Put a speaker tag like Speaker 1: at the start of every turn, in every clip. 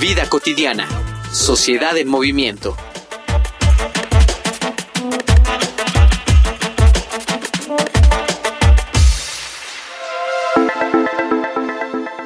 Speaker 1: Vida cotidiana. Sociedad en movimiento.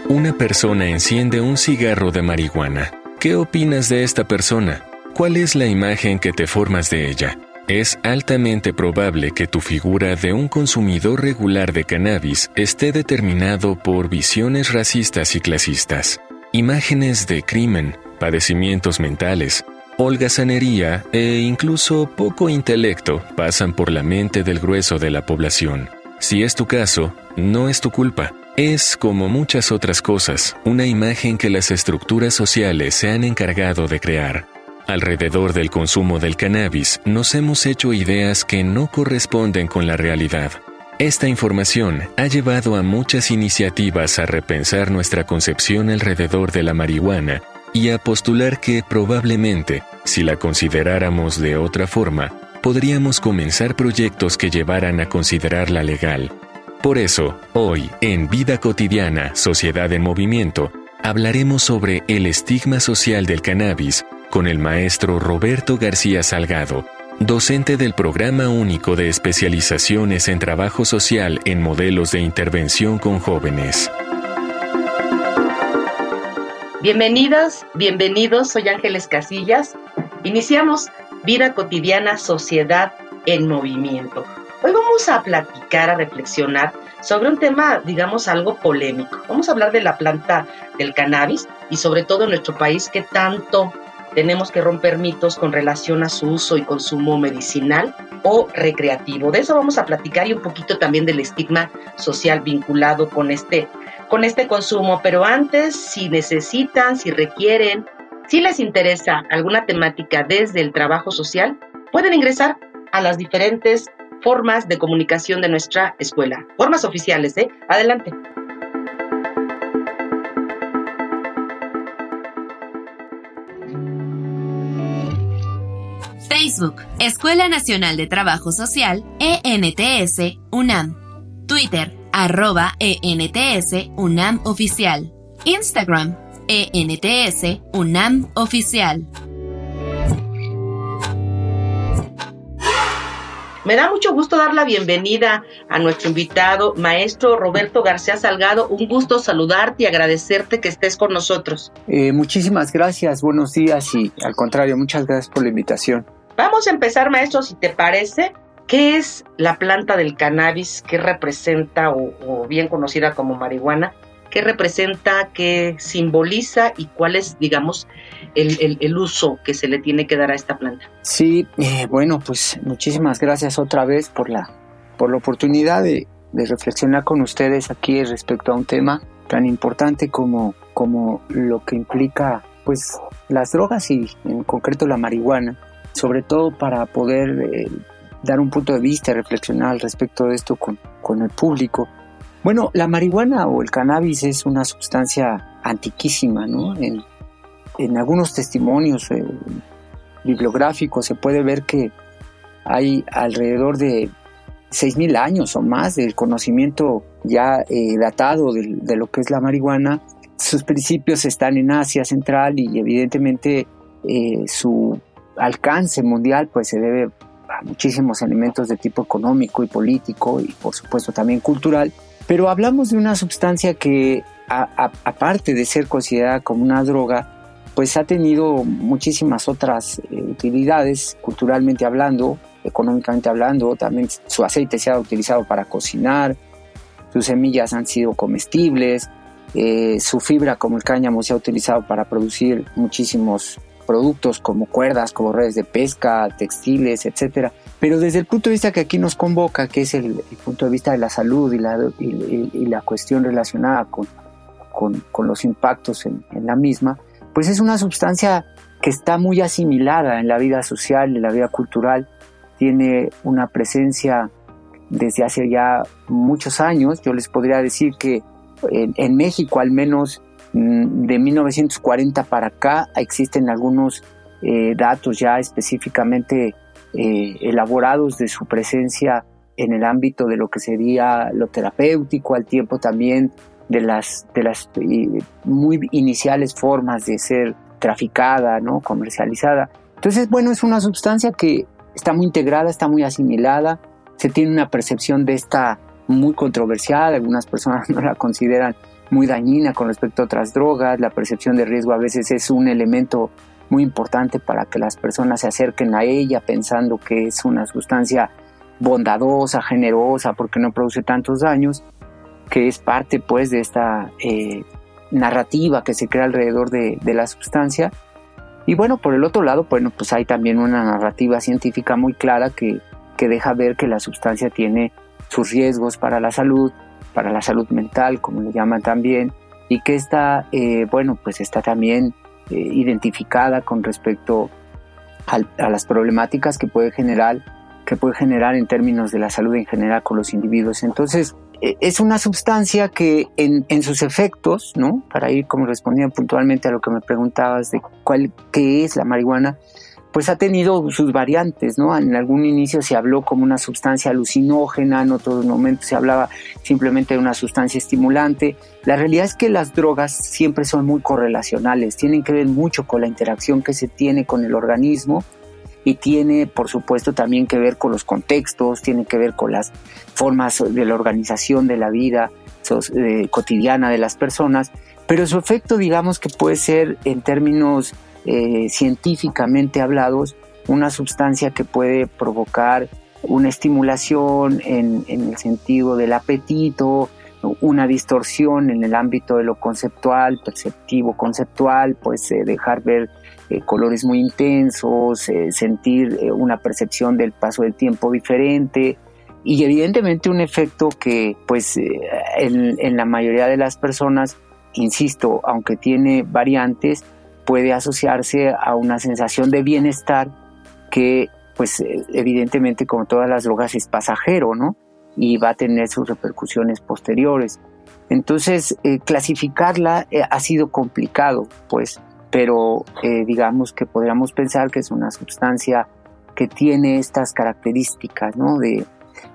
Speaker 2: Una persona enciende un cigarro de marihuana. ¿Qué opinas de esta persona? ¿Cuál es la imagen que te formas de ella? Es altamente probable que tu figura de un consumidor regular de cannabis esté determinado por visiones racistas y clasistas imágenes de crimen, padecimientos mentales, holgazanería e incluso poco intelecto pasan por la mente del grueso de la población. Si es tu caso, no es tu culpa. Es, como muchas otras cosas, una imagen que las estructuras sociales se han encargado de crear. Alrededor del consumo del cannabis nos hemos hecho ideas que no corresponden con la realidad. Esta información ha llevado a muchas iniciativas a repensar nuestra concepción alrededor de la marihuana y a postular que probablemente, si la consideráramos de otra forma, podríamos comenzar proyectos que llevaran a considerarla legal. Por eso, hoy, en Vida Cotidiana, Sociedad en Movimiento, hablaremos sobre el estigma social del cannabis con el maestro Roberto García Salgado, docente del Programa Único de Especializaciones en Trabajo Social en Modelos de Intervención con Jóvenes.
Speaker 3: Bienvenidas, bienvenidos, soy Ángeles Casillas. Iniciamos Vida Cotidiana, Sociedad en Movimiento. Hoy vamos a platicar, a reflexionar sobre un tema, digamos, algo polémico. Vamos a hablar de la planta del cannabis y sobre todo en nuestro país que tanto tenemos que romper mitos con relación a su uso y consumo medicinal o recreativo. De eso vamos a platicar y un poquito también del estigma social vinculado con este, con este consumo. Pero antes, si necesitan, si requieren, si les interesa alguna temática desde el trabajo social, pueden ingresar a las diferentes formas de comunicación de nuestra escuela. Formas oficiales, ¿eh? Adelante.
Speaker 4: Facebook, Escuela Nacional de Trabajo Social, ENTS, UNAM. Twitter, arroba ENTS, UNAM Oficial. Instagram, ENTS, UNAM Oficial.
Speaker 3: Me da mucho gusto dar la bienvenida a nuestro invitado, maestro Roberto García Salgado. Un gusto saludarte y agradecerte que estés con nosotros.
Speaker 5: Eh, muchísimas gracias, buenos días y al contrario, muchas gracias por la invitación.
Speaker 3: Vamos a empezar, maestro, si te parece. ¿Qué es la planta del cannabis? ¿Qué representa, o, bien conocida como marihuana? ¿Qué representa, qué simboliza y cuál es, digamos, el, uso que se le tiene que dar a esta planta?
Speaker 5: Sí, eh, bueno, pues muchísimas gracias otra vez por la, por la oportunidad de, de reflexionar con ustedes aquí respecto a un tema tan importante como, como lo que implica pues las drogas y en concreto la marihuana sobre todo para poder eh, dar un punto de vista, reflexionar al respecto de esto con, con, el público. Bueno, la marihuana o el cannabis es una sustancia antiquísima, ¿no? En, en algunos testimonios eh, bibliográficos se puede ver que hay alrededor de 6.000 años o más del conocimiento ya eh, datado de, lo que es la marihuana. Sus principios están en Asia Central y evidentemente su alcance mundial pues se debe a muchísimos elementos de tipo económico y político y por supuesto también cultural, pero hablamos de una sustancia que aparte de ser considerada como una droga, pues ha tenido muchísimas otras eh, utilidades culturalmente hablando, económicamente hablando, también su aceite se ha utilizado para cocinar, sus semillas han sido comestibles, eh, su fibra como el cáñamo se ha utilizado para producir muchísimos productos como cuerdas, como redes de pesca, textiles, etcétera. Pero desde el punto de vista que aquí nos convoca, que es el, punto de vista de la salud y la, y, la cuestión relacionada con, con, con los impactos en, en, la misma, pues es una sustancia que está muy asimilada en la vida social, en la vida cultural, tiene una presencia desde hace ya muchos años. Yo les podría decir que en, México, al menos de 1940 para acá, existen algunos eh, datos ya específicamente eh, elaborados de su presencia en el ámbito de lo que sería lo terapéutico, al tiempo también de las, de las muy iniciales formas de ser traficada, ¿no? comercializada. Entonces, bueno, es una sustancia que está muy integrada, está muy asimilada, se tiene una percepción de esta muy controversial, algunas personas no la consideran muy dañina con respecto a otras drogas, la percepción de riesgo a veces es un elemento muy importante para que las personas se acerquen a ella pensando que es una sustancia bondadosa, generosa, porque no produce tantos daños, que es parte pues de esta eh, narrativa que se crea alrededor de, la sustancia. Y bueno, por el otro lado, bueno, pues hay también una narrativa científica muy clara que, que deja ver que la sustancia tiene sus riesgos para la salud, para la salud mental, como le llaman también, y que está, eh, bueno, pues está también eh, identificada con respecto a las problemáticas que puede generar que puede generar en términos de la salud en general con los individuos. Entonces, e, es una sustancia que en, sus efectos, ¿no? Para ir como respondiendo puntualmente a lo que me preguntabas de cuál, qué es la marihuana, pues ha tenido sus variantes, ¿no? En algún inicio se habló como una sustancia alucinógena, en otros momentos se hablaba simplemente de una sustancia estimulante. La realidad es que las drogas siempre son muy correlacionales, tienen que ver mucho con la interacción que se tiene con el organismo y tiene, por supuesto, también que ver con los contextos, tiene que ver con las formas de la organización de la vida eh, cotidiana de las personas, pero su efecto, digamos que puede ser en términos eh, científicamente hablados, una sustancia que puede provocar una estimulación en, el sentido del apetito, una distorsión en el ámbito de lo conceptual, perceptivo, conceptual, pues eh, dejar ver eh, colores muy intensos, sentir una percepción del paso del tiempo diferente y evidentemente un efecto que pues en, en la mayoría de las personas, insisto, aunque tiene variantes, puede asociarse a una sensación de bienestar que, pues evidentemente como todas las drogas es pasajero, ¿no? Y va a tener sus repercusiones posteriores. Entonces, eh, clasificarla eh, ha sido complicado, pues, pero eh, digamos que podríamos pensar que es una sustancia que tiene estas características, ¿no? De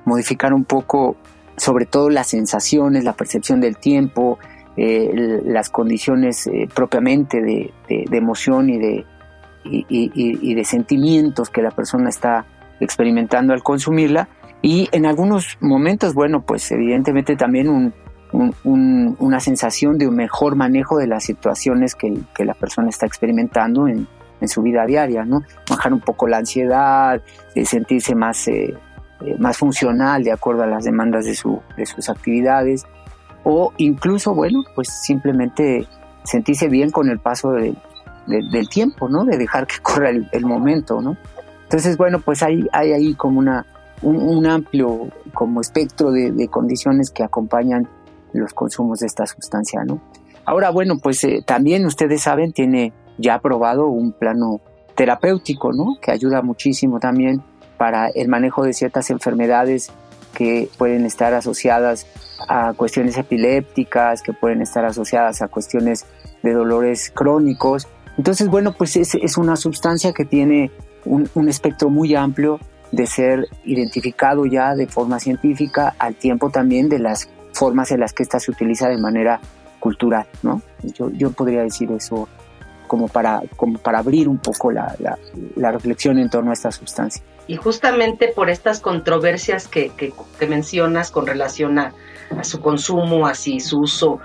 Speaker 5: modificar un poco, sobre todo las sensaciones, la percepción del tiempo, eh, las condiciones eh, propiamente de, emoción y de, y, de sentimientos que la persona está experimentando al consumirla. Y en algunos momentos, bueno, pues evidentemente también una sensación de un mejor manejo de las situaciones que, la persona está experimentando en, su vida diaria, ¿no? Bajar un poco la ansiedad, sentirse más, eh, más funcional de acuerdo a las demandas de, su, de sus actividades o incluso, bueno, pues simplemente sentirse bien con el paso del tiempo, ¿no? De dejar que corra el, momento, ¿no? Entonces, bueno, pues hay, hay ahí como una, un, amplio como espectro de, condiciones que acompañan los consumos de esta sustancia, ¿no? Ahora, bueno, pues eh, también ustedes saben, tiene ya aprobado un plano terapéutico, ¿no? Que ayuda muchísimo también para el manejo de ciertas enfermedades que pueden estar asociadas a cuestiones epilépticas, que pueden estar asociadas a cuestiones de dolores crónicos. Entonces, bueno, pues es, es una sustancia que tiene un, un, espectro muy amplio de ser identificado ya de forma científica, al tiempo también de las formas en las que ésta se utiliza de manera cultural, ¿no? Yo, yo podría decir eso como para, como para abrir un poco la, la, la reflexión en torno a esta sustancia.
Speaker 3: Y justamente por estas controversias que, que, mencionas con relación a, su consumo, a si su uso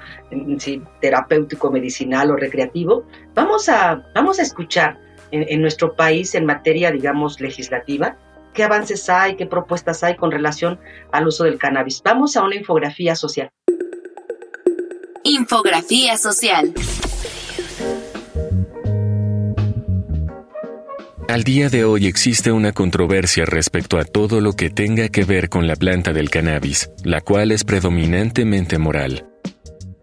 Speaker 3: si terapéutico, medicinal o recreativo, vamos a, vamos a escuchar en, en nuestro país en materia, digamos, legislativa, qué avances hay, qué propuestas hay con relación al uso del cannabis. Vamos a una infografía social.
Speaker 4: Infografía social.
Speaker 2: Al día de hoy existe una controversia respecto a todo lo que tenga que ver con la planta del cannabis, la cual es predominantemente moral.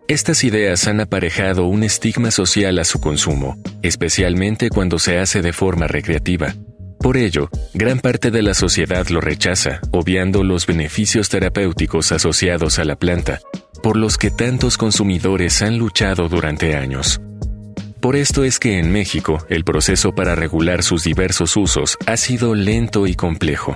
Speaker 2: Estas ideas han aparejado un estigma social a su consumo, especialmente cuando se hace de forma recreativa. Por ello, gran parte de la sociedad lo rechaza, obviando los beneficios terapéuticos asociados a la planta, por los que tantos consumidores han luchado durante años. Por esto es que en México el proceso para regular sus diversos usos ha sido lento y complejo.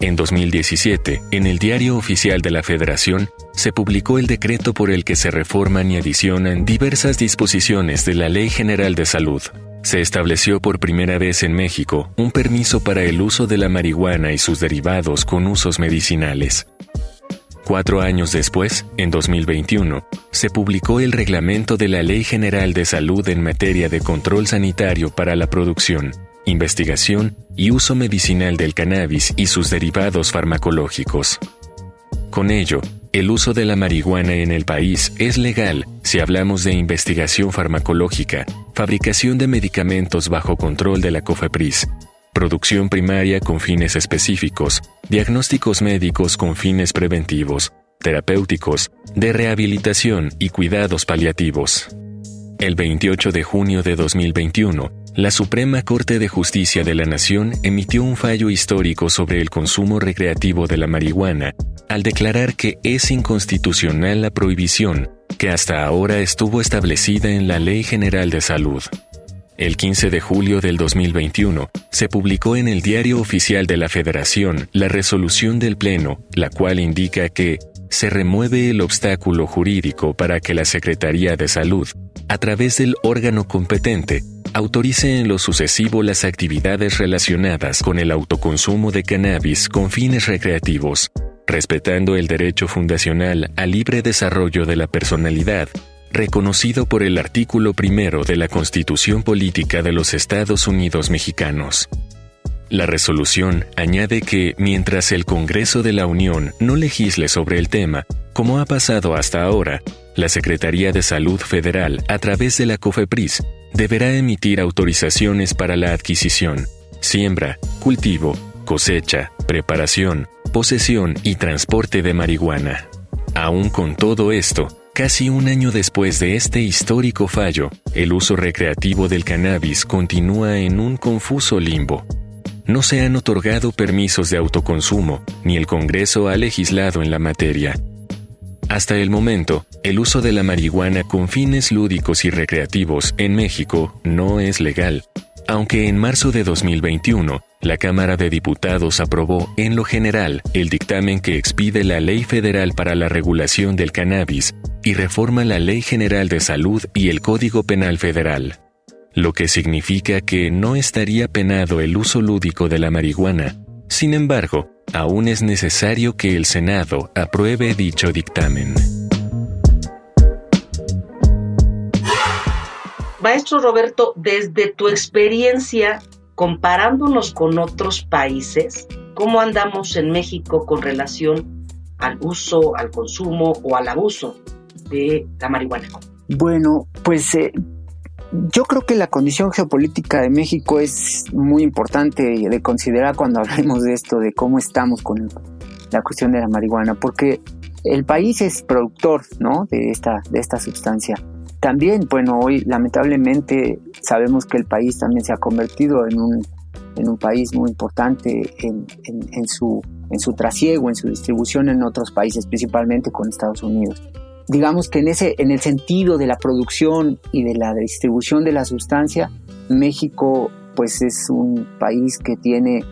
Speaker 2: En 2017, en el Diario Oficial de la Federación, se publicó el decreto por el que se reforman y adicionan diversas disposiciones de la Ley General de Salud. Se estableció por primera vez en México un permiso para el uso de la marihuana y sus derivados con usos medicinales. Cuatro años después, en 2021, se publicó el reglamento de la Ley General de Salud en materia de control sanitario para la producción, investigación y uso medicinal del cannabis y sus derivados farmacológicos. Con ello, el uso de la marihuana en el país es legal si hablamos de investigación farmacológica, fabricación de medicamentos bajo control de la COFEPRIS, producción primaria con fines específicos, diagnósticos médicos con fines preventivos, terapéuticos, de rehabilitación y cuidados paliativos. El 28 de junio de 2021, la Suprema Corte de Justicia de la Nación emitió un fallo histórico sobre el consumo recreativo de la marihuana al declarar que es inconstitucional la prohibición que hasta ahora estuvo establecida en la Ley General de Salud. El 15 de julio del 2021 se publicó en el Diario Oficial de la Federación la resolución del Pleno, la cual indica que se remueve el obstáculo jurídico para que la Secretaría de Salud, a través del órgano competente, autorice en lo sucesivo las actividades relacionadas con el autoconsumo de cannabis con fines recreativos, respetando el derecho fundacional al libre desarrollo de la personalidad, reconocido por el artículo primero de la Constitución Política de los Estados Unidos Mexicanos. La resolución añade que mientras el Congreso de la Unión no legisle sobre el tema, como ha pasado hasta ahora, la Secretaría de Salud Federal, a través de la COFEPRIS, deberá emitir autorizaciones para la adquisición, siembra, cultivo, cosecha, preparación, posesión y transporte de marihuana. Aún con todo esto, casi un año después de este histórico fallo, el uso recreativo del cannabis continúa en un confuso limbo no se han otorgado permisos de autoconsumo, ni el Congreso ha legislado en la materia. Hasta el momento, el uso de la marihuana con fines lúdicos y recreativos en México no es legal, aunque en marzo de 2021, la Cámara de Diputados aprobó, en lo general, el dictamen que expide la Ley Federal para la Regulación del Cannabis y reforma la Ley General de Salud y el Código Penal Federal lo que significa que no estaría penado el uso lúdico de la marihuana. Sin embargo, aún es necesario que el Senado apruebe dicho dictamen.
Speaker 3: Maestro Roberto, desde tu experiencia, comparándonos con otros países, ¿cómo andamos en México con relación al uso, al consumo o al abuso de la marihuana?
Speaker 5: Bueno, pues eh, yo creo que la condición geopolítica de México es muy importante de considerar cuando hablemos de esto, de cómo estamos con la cuestión de la marihuana, porque el país es productor ¿no? de, esta, de esta sustancia. También, bueno, hoy lamentablemente sabemos que el país también se ha convertido en un, en un país muy importante en, en, su, en su trasiego, en su distribución en otros países, principalmente con Estados Unidos. Digamos que en ese en el sentido de la producción y de la distribución de la sustancia México pues es un país que tiene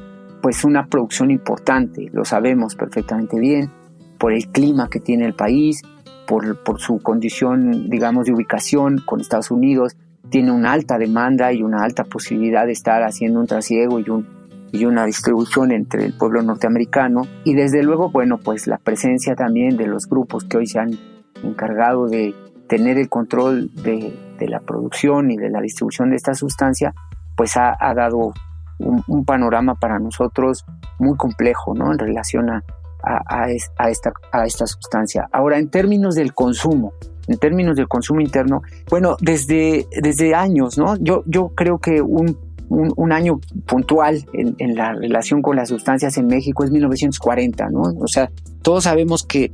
Speaker 5: pues una producción importante lo sabemos perfectamente bien por el clima que tiene el país por, por su condición digamos de ubicación con Estados Unidos tiene una alta demanda y una alta posibilidad de estar haciendo un trasiego y un y una distribución entre el pueblo norteamericano y desde luego bueno pues la presencia también de los grupos que hoy se han encargado de tener el control de, la producción y de la distribución de esta sustancia, pues ha, dado un, panorama para nosotros muy complejo ¿no? en relación a, a, esta, a esta sustancia. Ahora, en términos del consumo, en términos del consumo interno, bueno, desde, desde años, ¿no? Yo, yo creo que un un, año puntual en, la relación con las sustancias en México es 1940, ¿no? O sea, todos sabemos que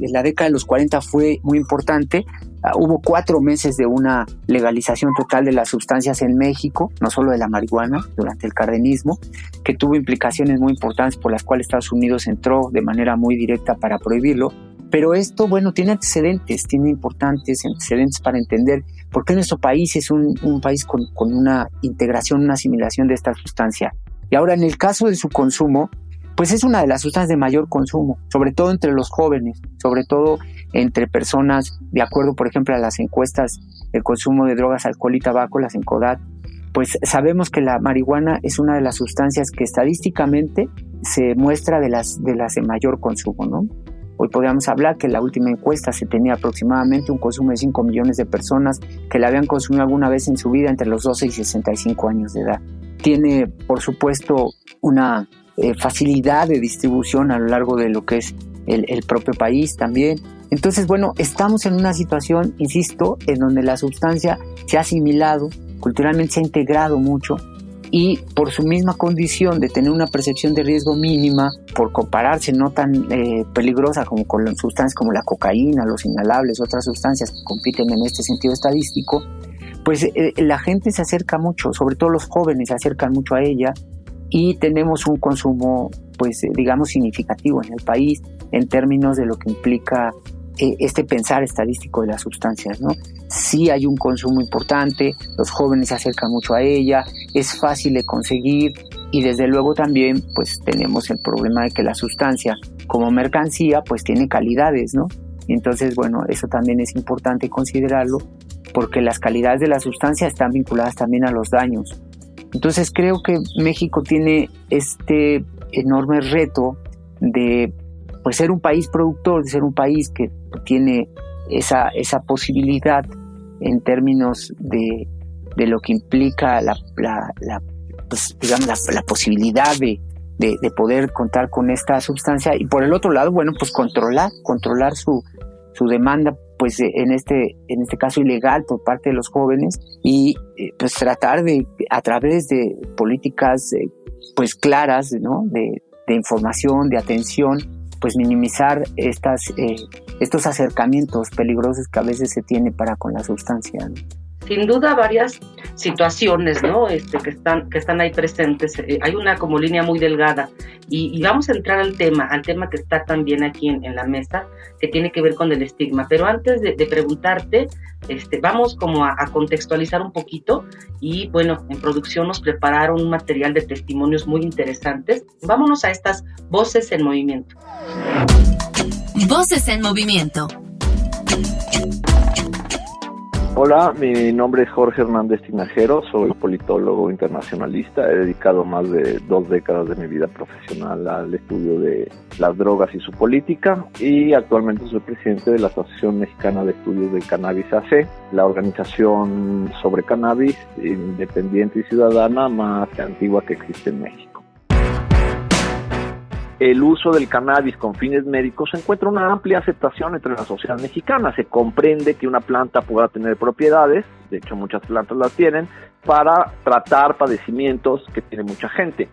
Speaker 5: la década de los 40 fue muy importante. Ah, hubo cuatro meses de una legalización total de las sustancias en México, no solo de la marihuana, durante el cardenismo, que tuvo implicaciones muy importantes por las cuales Estados Unidos entró de manera muy directa para prohibirlo. Pero esto, bueno, tiene antecedentes, tiene importantes antecedentes para entender por qué nuestro país es un, país con, una integración, una asimilación de esta sustancia. Y ahora, en el caso de su consumo, pues es una de las sustancias de mayor consumo, sobre todo entre los jóvenes, sobre todo entre personas, de acuerdo, por ejemplo, a las encuestas del consumo de drogas, alcohol y tabaco, las ENCODAT, pues sabemos que la marihuana es una de las sustancias que estadísticamente se muestra de las de las de mayor consumo, ¿no? Hoy podríamos hablar que la última encuesta se tenía aproximadamente un consumo de 5 millones de personas que la habían consumido alguna vez en su vida entre los 12 y 65 años de edad. Tiene, por supuesto, una eh, facilidad de distribución a lo largo de lo que es el propio país también. Entonces, bueno, estamos en una situación, insisto, en donde la sustancia se ha asimilado, culturalmente se ha integrado mucho y por su misma condición de tener una percepción de riesgo mínima, por compararse no tan eh, peligrosa como con sustancias como la cocaína, los inhalables, otras sustancias que compiten en este sentido estadístico, pues eh, la gente se acerca mucho, sobre todo los jóvenes se acercan mucho a ella y tenemos un consumo, pues eh, digamos, significativo en el país en términos de lo que implica este pensar estadístico de las sustancias, ¿no? Sí hay un consumo importante, los jóvenes se acercan mucho a ella, es fácil de conseguir y desde luego también pues tenemos el problema de que la sustancia como mercancía pues tiene calidades, ¿no? Entonces, bueno, eso también es importante considerarlo porque las calidades de la sustancia están vinculadas también a los daños. Entonces creo que México tiene este enorme reto de pues ser un país productor, de ser un país que tiene esa, esa posibilidad en términos de, de lo que implica la, la, pues, digamos, la, posibilidad de, de, poder contar con esta sustancia y por el otro lado, bueno, pues controlar, controlar su, su demanda pues en este en este caso ilegal por parte de los jóvenes y eh, pues tratar de a través de políticas eh, pues claras ¿no? de información de atención pues minimizar estas, eh, estos acercamientos peligrosos que a veces se tiene para con la sustancia.
Speaker 3: Sin duda varias situaciones, ¿no? Este, que están que están ahí presentes. Eh, hay una como línea muy delgada y, vamos a entrar al tema, al tema que está también aquí en, la mesa, que tiene que ver con el estigma. Pero antes de, preguntarte, este, vamos como a, a, contextualizar un poquito y bueno, en producción nos prepararon un material de testimonios muy interesantes. Vámonos a estas voces en movimiento.
Speaker 4: Voces en movimiento.
Speaker 6: Hola, mi nombre es Jorge Hernández Tinajero, soy politólogo internacionalista, he dedicado más de dos décadas de mi vida profesional al estudio de las drogas y su política y actualmente soy presidente de la Asociación Mexicana de Estudios del Cannabis AC, la organización sobre cannabis independiente y ciudadana más antigua que existe en México el uso del cannabis con fines médicos encuentra una amplia aceptación entre la sociedad mexicana. Se comprende que una planta pueda tener propiedades, de hecho muchas plantas las tienen, para tratar padecimientos que tiene mucha gente.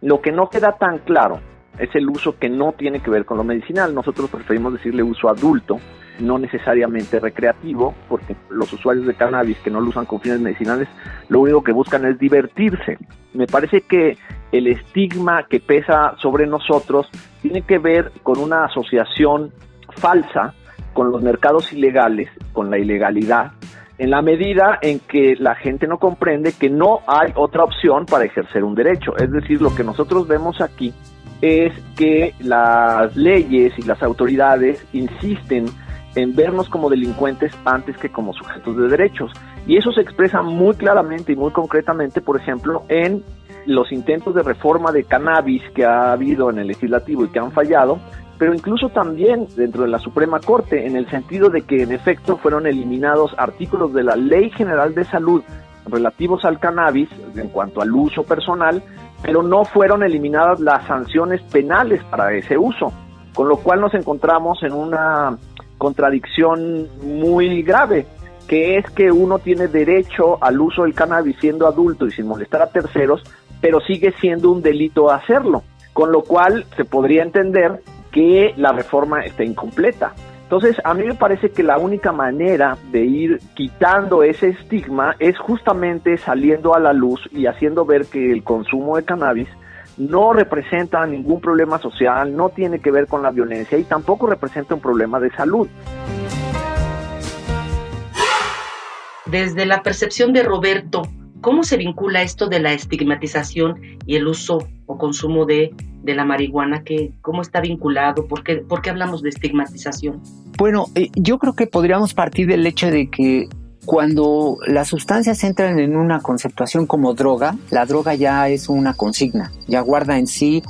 Speaker 6: Lo que no queda tan claro es el uso que no tiene que ver con lo medicinal. Nosotros preferimos decirle uso adulto, no necesariamente recreativo, porque los usuarios de cannabis que no lo usan con fines medicinales, lo único que buscan es divertirse. Me parece que el estigma que pesa sobre nosotros tiene que ver con una asociación falsa con los mercados ilegales, con la ilegalidad, en la medida en que la gente no comprende que no hay otra opción para ejercer un derecho. Es decir, lo que nosotros vemos aquí es que las leyes y las autoridades insisten en vernos como delincuentes antes que como sujetos de derechos. Y eso se expresa muy claramente y muy concretamente, por ejemplo, en los intentos de reforma de cannabis que ha habido en el legislativo y que han fallado, pero incluso también dentro de la Suprema Corte, en el sentido de que en efecto fueron eliminados artículos de la Ley General de Salud relativos al cannabis en cuanto al uso personal, pero no fueron eliminadas las sanciones penales para ese uso, con lo cual nos encontramos en una contradicción muy grave. que es que uno tiene derecho al uso del cannabis siendo adulto y sin molestar a terceros, pero sigue siendo un delito hacerlo, con lo cual se podría entender que la reforma está incompleta. Entonces, a mí me parece que la única manera de ir quitando ese estigma es justamente saliendo a la luz y haciendo ver que el consumo de cannabis no representa ningún problema social, no tiene que ver con la violencia y tampoco representa un problema de salud.
Speaker 3: Desde la percepción de Roberto, ¿cómo se vincula esto de la estigmatización y el uso o consumo de, la marihuana? ¿Qué, ¿Cómo está vinculado? ¿Por qué, ¿Por qué hablamos de estigmatización?
Speaker 5: Bueno, eh, yo creo que podríamos partir del hecho de que cuando las sustancias entran en una conceptuación como droga, la droga ya es una consigna, ya guarda en sí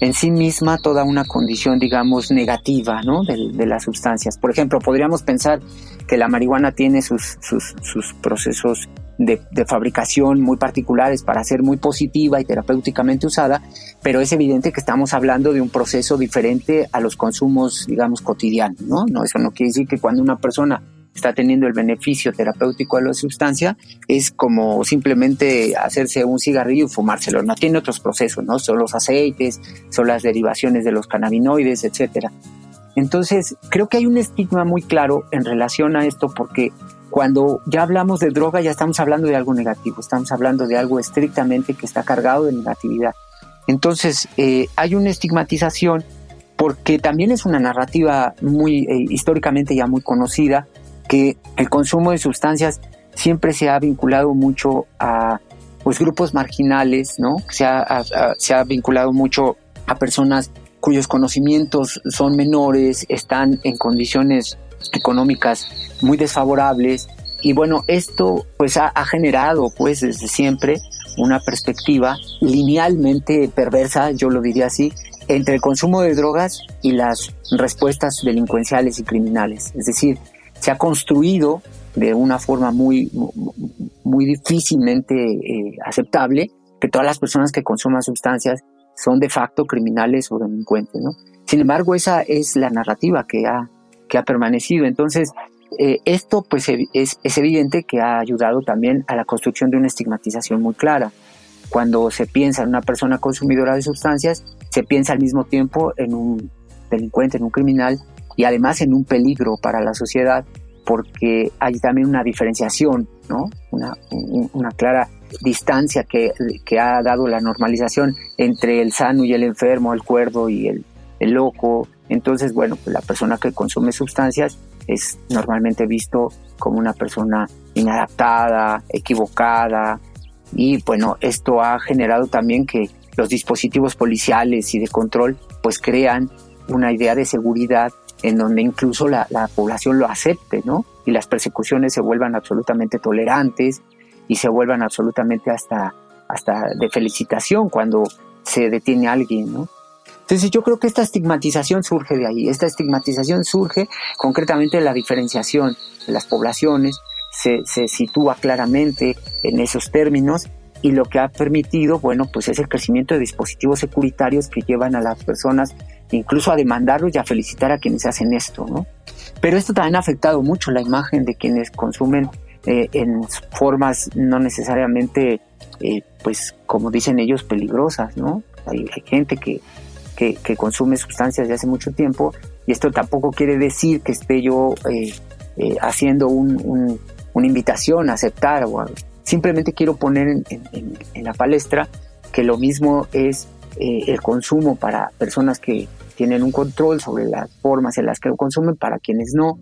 Speaker 5: en sí misma toda una condición, digamos, negativa ¿no? de, las sustancias. Por ejemplo, podríamos pensar que la marihuana tiene sus, sus, procesos de, fabricación muy particulares para ser muy positiva y terapéuticamente usada, pero es evidente que estamos hablando de un proceso diferente a los consumos, digamos, cotidianos, ¿no? no eso no quiere decir que cuando una persona está teniendo el beneficio terapéutico de la sustancia, es como simplemente hacerse un cigarrillo y fumárselo. No tiene otros procesos, ¿no? Son los aceites, son las derivaciones de los cannabinoides, etcétera. Entonces, creo que hay un estigma muy claro en relación a esto porque cuando ya hablamos de droga ya estamos hablando de algo negativo, estamos hablando de algo estrictamente que está cargado de negatividad. Entonces, eh, hay una estigmatización porque también es una narrativa muy eh, históricamente ya muy conocida que el consumo de sustancias siempre se ha vinculado mucho a pues, grupos marginales, ¿no? Se ha, se ha vinculado mucho a personas cuyos conocimientos son menores, están en condiciones económicas muy desfavorables y bueno, esto pues ha, generado pues desde siempre una perspectiva linealmente perversa, yo lo diría así, entre el consumo de drogas y las respuestas delincuenciales y criminales. Es decir, se ha construido de una forma muy, muy difícilmente eh, aceptable que todas las personas que consuman sustancias son de facto criminales o delincuentes. ¿no? Sin embargo, esa es la narrativa que ha, que ha permanecido. Entonces, eh, esto pues es, es evidente que ha ayudado también a la construcción de una estigmatización muy clara. Cuando se piensa en una persona consumidora de sustancias, se piensa al mismo tiempo en un delincuente, en un criminal, y además en un peligro para la sociedad porque hay también una diferenciación, ¿no? una, una clara distancia que, que, ha dado la normalización entre el sano y el enfermo, el cuerdo y el, el loco. Entonces, bueno, pues la persona que consume sustancias es normalmente visto como una persona inadaptada, equivocada, y bueno, esto ha generado también que los dispositivos policiales y de control pues crean una idea de seguridad en donde incluso la, población lo acepte, ¿no? Y las persecuciones se vuelvan absolutamente tolerantes y se vuelvan absolutamente hasta, hasta de felicitación cuando se detiene alguien, ¿no? Entonces yo creo que esta estigmatización surge de ahí, esta estigmatización surge concretamente de la diferenciación de las poblaciones, se, se sitúa claramente en esos términos y lo que ha permitido, bueno, pues es el crecimiento de dispositivos securitarios que llevan a las personas incluso a demandarlos y a felicitar a quienes hacen esto, ¿no? Pero esto también ha afectado mucho la imagen de quienes consumen eh, en formas no necesariamente, eh, pues como dicen ellos, peligrosas, ¿no? Hay, gente que, que, consume sustancias de hace mucho tiempo y esto tampoco quiere decir que esté yo eh, haciendo un, una invitación a aceptar o simplemente quiero poner en, en, la palestra que lo mismo es el consumo para personas que tienen un control sobre las formas en las que lo consumen para quienes no,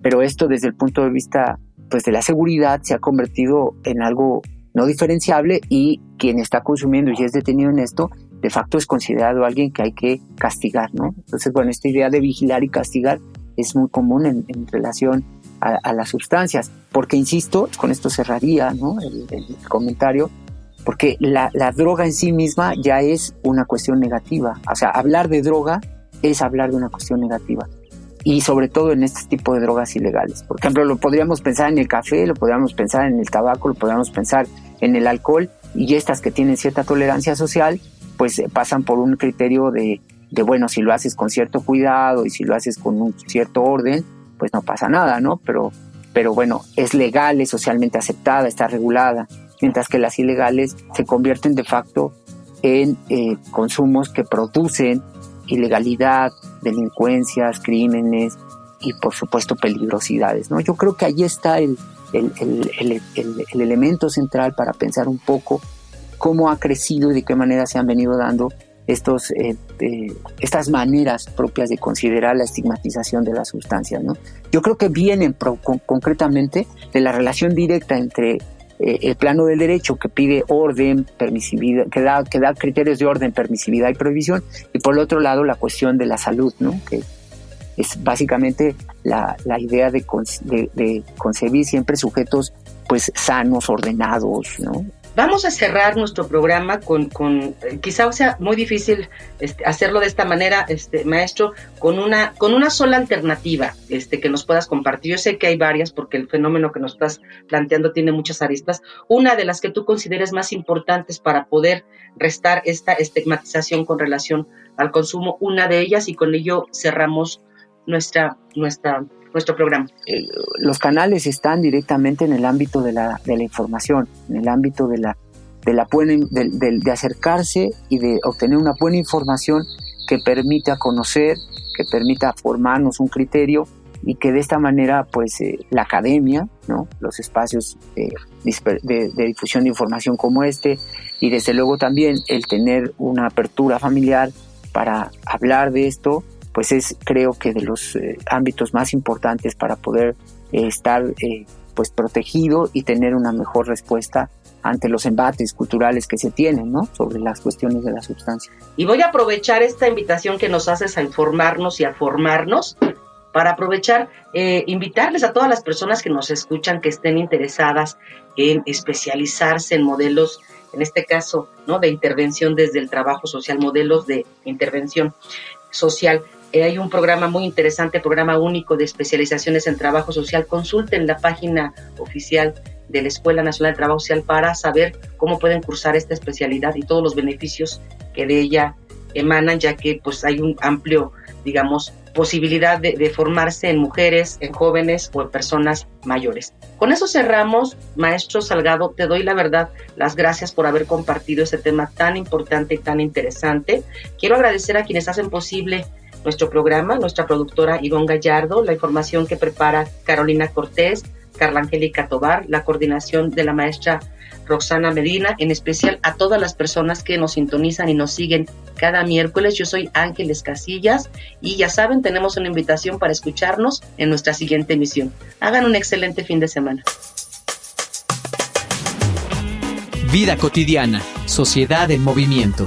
Speaker 5: pero esto desde el punto de vista pues de la seguridad se ha convertido en algo no diferenciable y quien está consumiendo y es detenido en esto de facto es considerado alguien que hay que castigar, ¿no? Entonces, bueno, esta idea de vigilar y castigar es muy común en, relación a, las sustancias, porque insisto, con esto cerraría ¿no? el, comentario, porque la, la, droga en sí misma ya es una cuestión negativa. O sea, hablar de droga es hablar de una cuestión negativa. Y sobre todo en este tipo de drogas ilegales. Por ejemplo, lo podríamos pensar en el café, lo podríamos pensar en el tabaco, lo podríamos pensar en el alcohol y estas que tienen cierta tolerancia social, pues eh, pasan por un criterio de, bueno, si lo haces con cierto cuidado y si lo haces con un cierto orden, pues no pasa nada, ¿no? Pero, pero bueno, es legal, es socialmente aceptada, está regulada, mientras que las ilegales se convierten de facto en eh, consumos que producen ilegalidad, delincuencias, crímenes y por supuesto peligrosidades. ¿no? Yo creo que ahí está el, el, el, el, elemento central para pensar un poco cómo ha crecido y de qué manera se han venido dando estos, eh, eh, estas maneras propias de considerar la estigmatización de las sustancias. ¿no? Yo creo que vienen concretamente de la relación directa entre eh, el plano del derecho que pide orden, permisividad, que da, que da criterios de orden, permisividad y prohibición, y por el otro lado la cuestión de la salud, ¿no? que es básicamente la, la idea de, de, de, concebir siempre sujetos pues sanos, ordenados, ¿no?
Speaker 3: Vamos a cerrar nuestro programa con, eh, quizá sea muy difícil este, hacerlo de esta manera, este, maestro, con una, con una sola alternativa este, que nos puedas compartir. Yo sé que hay varias porque el fenómeno que nos estás planteando tiene muchas aristas. Una de las que tú consideres más importantes para poder restar esta estigmatización con relación al consumo, una de ellas, y con ello cerramos nuestra, nuestra nuestro programa?
Speaker 5: Eh, los canales están directamente en el ámbito de la, de información, en el ámbito de la, de, la buena, de, de, acercarse y de obtener una buena información que permita conocer, que permita formarnos un criterio y que de esta manera pues eh, la academia, ¿no? los espacios de, de, difusión de información como este y desde luego también el tener una apertura familiar para hablar de esto pues es creo que de los eh, ámbitos más importantes para poder eh, estar eh, pues protegido y tener una mejor respuesta ante los embates culturales que se tienen ¿no? sobre las cuestiones de la sustancia.
Speaker 3: Y voy a aprovechar esta invitación que nos haces a informarnos y a formarnos para aprovechar, invitarles a todas las personas que nos escuchan que estén interesadas en especializarse en modelos, en este caso, ¿no? de intervención desde el trabajo social, modelos de intervención social. Eh, hay un programa muy interesante, programa único de especializaciones en trabajo social. Consulten la página oficial de la Escuela Nacional de Trabajo Social para saber cómo pueden cursar esta especialidad y todos los beneficios que de ella emanan, ya que pues hay un amplio, digamos, posibilidad de, de, formarse en mujeres, en jóvenes o en personas mayores. Con eso cerramos. Maestro Salgado, te doy la verdad las gracias por haber compartido este tema tan importante y tan interesante. Quiero agradecer a quienes hacen posible nuestro programa, nuestra productora Ivonne Gallardo, la información que prepara Carolina Cortés, Carla Angélica Tobar, la coordinación de la maestra Roxana Medina, en especial a todas las personas que nos sintonizan y nos siguen cada miércoles. Yo soy Ángeles Casillas y ya saben, tenemos una invitación para escucharnos en nuestra siguiente emisión. Hagan un excelente fin de semana.
Speaker 1: Vida cotidiana, sociedad en movimiento